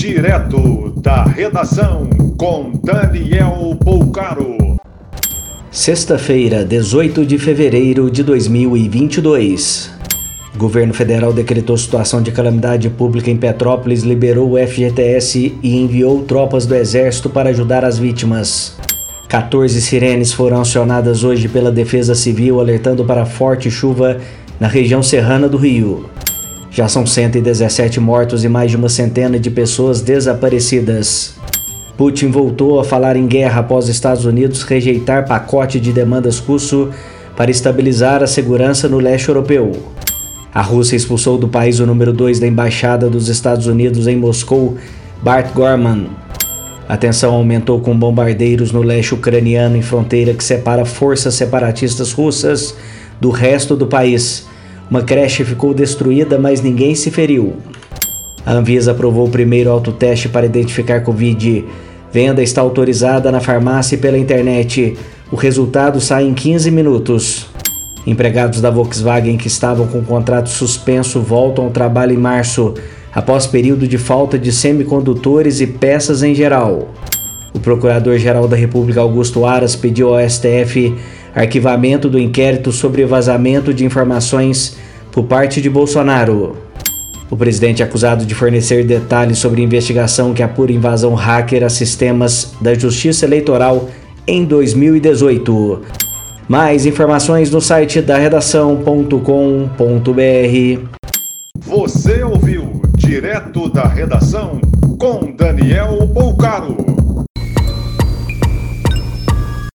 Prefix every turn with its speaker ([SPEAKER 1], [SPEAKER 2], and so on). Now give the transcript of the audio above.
[SPEAKER 1] Direto da redação com Daniel Poucaro.
[SPEAKER 2] Sexta-feira, 18 de fevereiro de 2022. O governo federal decretou situação de calamidade pública em Petrópolis, liberou o FGTS e enviou tropas do Exército para ajudar as vítimas. 14 sirenes foram acionadas hoje pela Defesa Civil, alertando para forte chuva na região serrana do Rio. Já são 117 mortos e mais de uma centena de pessoas desaparecidas. Putin voltou a falar em guerra após Estados Unidos rejeitar pacote de demandas russo para estabilizar a segurança no leste europeu. A Rússia expulsou do país o número 2 da embaixada dos Estados Unidos em Moscou, Bart Gorman. A tensão aumentou com bombardeiros no leste ucraniano em fronteira que separa forças separatistas russas do resto do país uma creche ficou destruída, mas ninguém se feriu. A Anvisa aprovou o primeiro autoteste para identificar Covid. Venda está autorizada na farmácia e pela internet. O resultado sai em 15 minutos. Empregados da Volkswagen que estavam com o contrato suspenso voltam ao trabalho em março, após período de falta de semicondutores e peças em geral. O Procurador-Geral da República Augusto Aras pediu ao STF arquivamento do inquérito sobre vazamento de informações por parte de Bolsonaro. O presidente é acusado de fornecer detalhes sobre investigação que apura invasão hacker a sistemas da Justiça Eleitoral em 2018. Mais informações no site da redação.com.br.
[SPEAKER 1] Você ouviu direto da redação com Daniel Poucaro.